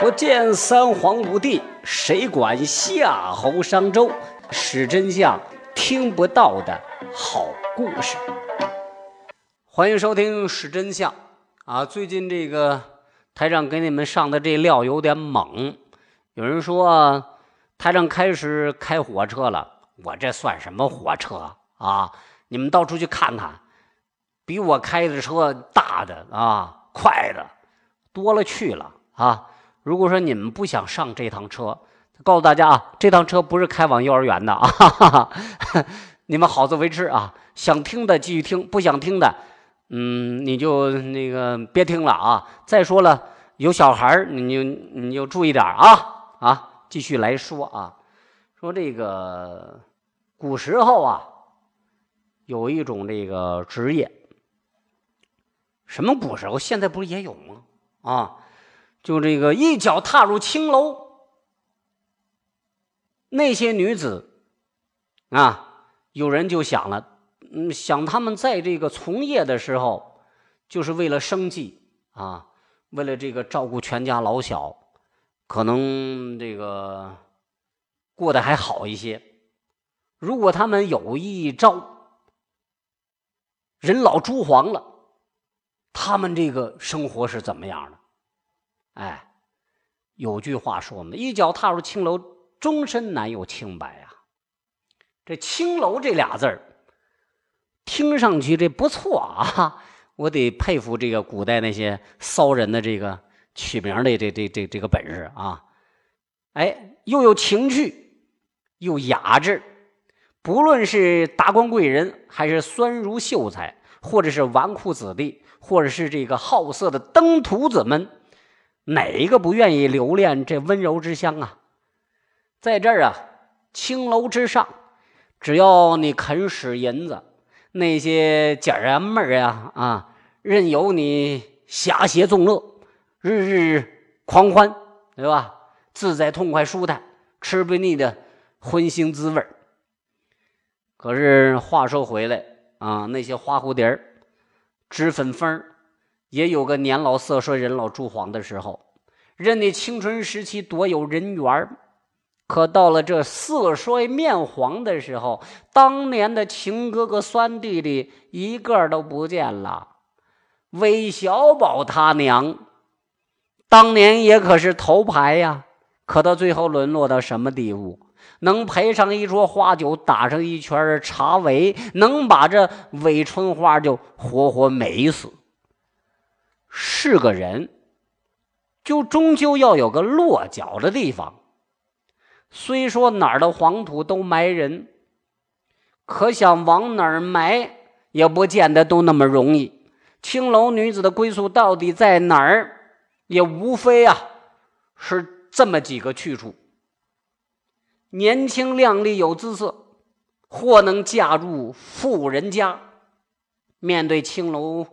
不见三皇五帝，谁管夏侯商周？史真相，听不到的好故事。欢迎收听《史真相》啊！最近这个台长给你们上的这料有点猛，有人说台长开始开火车了，我这算什么火车啊？你们到处去看看，比我开的车大的啊，快的多了去了啊！如果说你们不想上这趟车，告诉大家啊，这趟车不是开往幼儿园的啊，哈哈哈你们好自为之啊。想听的继续听，不想听的，嗯，你就那个别听了啊。再说了，有小孩你就你就注意点啊啊。继续来说啊，说这个古时候啊，有一种这个职业，什么古时候？现在不是也有吗？啊。就这个一脚踏入青楼，那些女子啊，有人就想了，嗯，想他们在这个从业的时候，就是为了生计啊，为了这个照顾全家老小，可能这个过得还好一些。如果他们有一朝人老珠黄了，他们这个生活是怎么样的？哎，有句话说嘛，一脚踏入青楼，终身难有清白呀。这“青楼”这俩字儿，听上去这不错啊，我得佩服这个古代那些骚人的这个取名的这这这这个本事啊。哎，又有情趣，又雅致，不论是达官贵人，还是酸儒秀才，或者是纨绔子弟，或者是这个好色的登徒子们。哪一个不愿意留恋这温柔之乡啊？在这儿啊，青楼之上，只要你肯使银子，那些姐儿啊、妹儿啊啊，任由你瞎邪纵乐，日日狂欢，对吧？自在痛快舒坦，吃不腻的荤腥滋味可是话说回来啊，那些花蝴蝶儿、脂粉蜂也有个年老色衰、人老珠黄的时候，人的青春时期多有人缘可到了这色衰面黄的时候，当年的情哥哥、酸弟弟一个都不见了。韦小宝他娘当年也可是头牌呀，可到最后沦落到什么地步？能陪上一桌花酒，打上一圈茶围，能把这韦春花就活活美死。是个人，就终究要有个落脚的地方。虽说哪儿的黄土都埋人，可想往哪儿埋，也不见得都那么容易。青楼女子的归宿到底在哪儿？也无非啊，是这么几个去处：年轻靓丽有姿色，或能嫁入富人家。面对青楼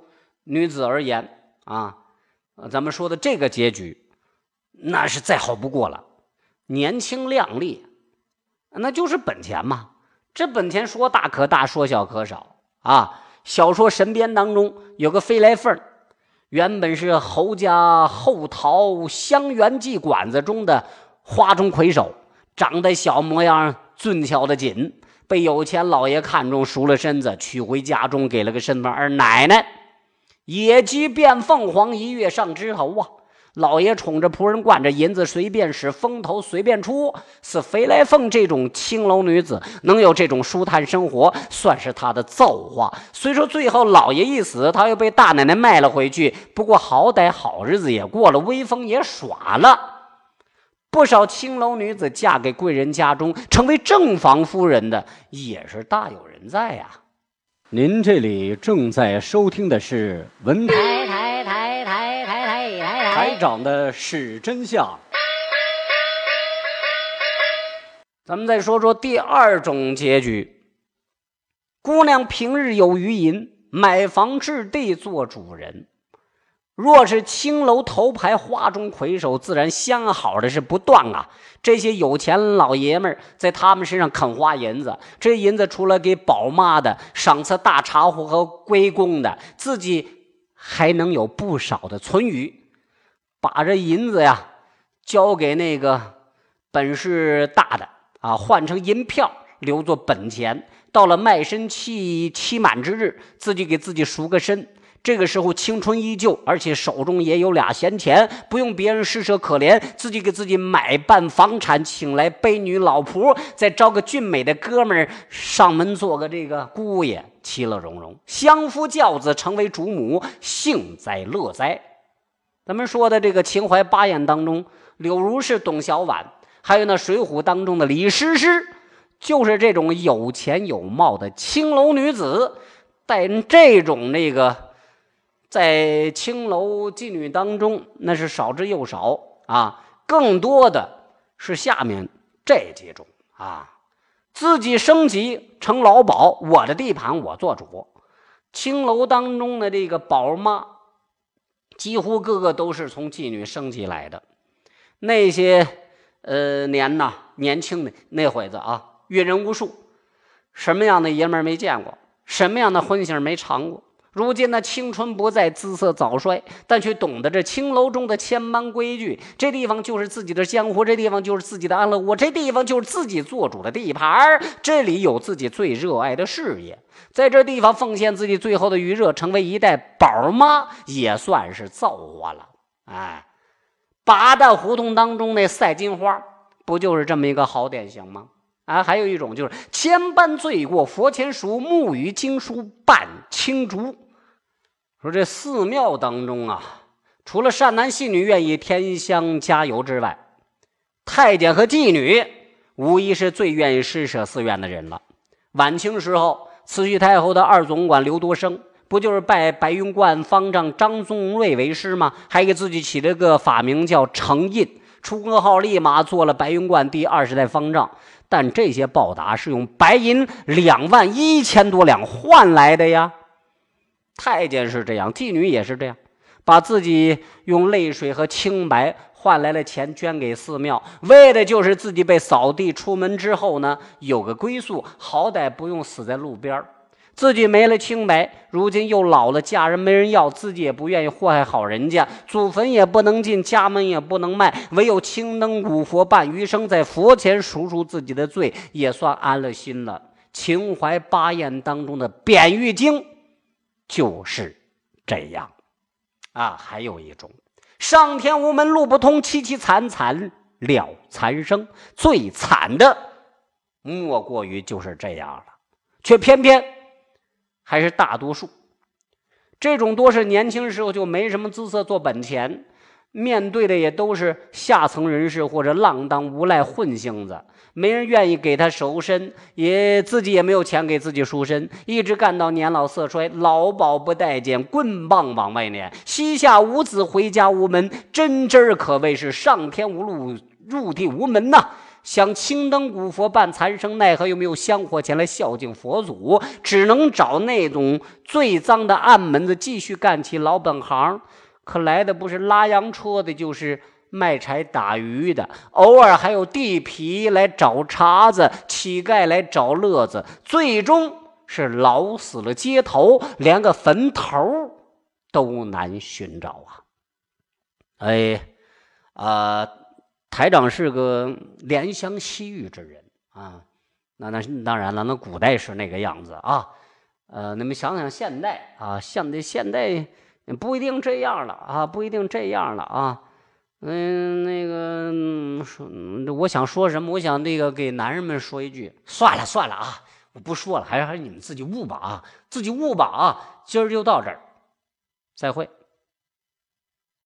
女子而言。啊，咱们说的这个结局，那是再好不过了。年轻靓丽，那就是本钱嘛。这本钱说大可大，说小可小啊。小说《神鞭》当中有个飞来凤，原本是侯家后桃香园妓馆子中的花中魁首，长得小模样，俊俏的紧，被有钱老爷看中，赎了身子，娶回家中，给了个身份二奶奶。野鸡变凤凰，一跃上枝头啊！老爷宠着仆人，惯着银子随便使，风头随便出。似飞来凤这种青楼女子，能有这种舒坦生活，算是他的造化。虽说最后老爷一死，他又被大奶奶卖了回去，不过好歹好日子也过了，威风也耍了。不少青楼女子嫁给贵人家中，成为正房夫人的，也是大有人在呀。您这里正在收听的是文台台台台台台台台长的是真相。咱们再说说第二种结局：姑娘平日有余银，买房置地做主人。若是青楼头牌花中魁首，自然相好的是不断啊！这些有钱老爷们儿在他们身上肯花银子，这银子除了给宝妈的、赏赐大茶壶和归公的，自己还能有不少的存余。把这银子呀，交给那个本事大的啊，换成银票留作本钱。到了卖身期期满之日，自己给自己赎个身。这个时候青春依旧，而且手中也有俩闲钱，不用别人施舍可怜，自己给自己买办房产，请来卑女老仆，再招个俊美的哥们儿上门做个这个姑爷，其乐融融，相夫教子，成为主母，幸哉乐哉。咱们说的这个秦淮八艳当中，柳如是、董小宛，还有那《水浒》当中的李师师。就是这种有钱有貌的青楼女子，但这种那个在青楼妓女当中，那是少之又少啊。更多的是下面这几种啊，自己升级成老鸨，我的地盘我做主。青楼当中的这个宝妈，几乎个个都是从妓女升级来的。那些呃年呐，年轻的那会子啊。阅人无数，什么样的爷们没见过？什么样的荤腥没尝过？如今呢青春不在，姿色早衰，但却懂得这青楼中的千般规矩。这地方就是自己的江湖，这地方就是自己的安乐窝，这地方就是自己做主的地盘这里有自己最热爱的事业，在这地方奉献自己最后的余热，成为一代宝妈，也算是造化了。哎，八大胡同当中那赛金花，不就是这么一个好典型吗？啊，还有一种就是千般罪过，佛前赎，木鱼经书半青竹。说这寺庙当中啊，除了善男信女愿意添香加油之外，太监和妓女无疑是最愿意施舍寺院的人了。晚清时候，慈禧太后的二总管刘多生，不就是拜白云观方丈张宗瑞为师吗？还给自己起了个法名叫程印，出国号立马做了白云观第二十代方丈。但这些报答是用白银两万一千多两换来的呀。太监是这样，妓女也是这样，把自己用泪水和清白换来了钱，捐给寺庙，为的就是自己被扫地出门之后呢，有个归宿，好歹不用死在路边。自己没了清白，如今又老了，嫁人没人要，自己也不愿意祸害好人家，祖坟也不能进，家门也不能卖，唯有青灯古佛伴余生，在佛前赎赎自己的罪，也算安了心了。秦淮八艳当中的扁玉经就是这样啊，还有一种上天无门路不通，凄凄惨惨了残生，最惨的莫过于就是这样了，却偏偏。还是大多数，这种多是年轻时候就没什么姿色做本钱，面对的也都是下层人士或者浪荡无赖混性子，没人愿意给他赎身，也自己也没有钱给自己赎身，一直干到年老色衰，老鸨不待见，棍棒往外撵，膝下无子，回家无门，真真可谓是上天无路，入地无门呐。想青灯古佛伴残生，奈何又没有香火前来孝敬佛祖，只能找那种最脏的暗门子继续干起老本行。可来的不是拉洋车的，就是卖柴打鱼的，偶尔还有地痞来找茬子，乞丐来找乐子，最终是老死了街头，连个坟头都难寻找啊！哎，啊。台长是个怜香惜玉之人啊，那那当然了，那古代是那个样子啊，呃，你们想想现代啊，现在现代不一定这样了啊，不一定这样了啊，嗯，那个说，我想说什么？我想那个给男人们说一句，算了算了啊，我不说了，还是还是你们自己悟吧啊，自己悟吧啊，今儿就到这儿，再会。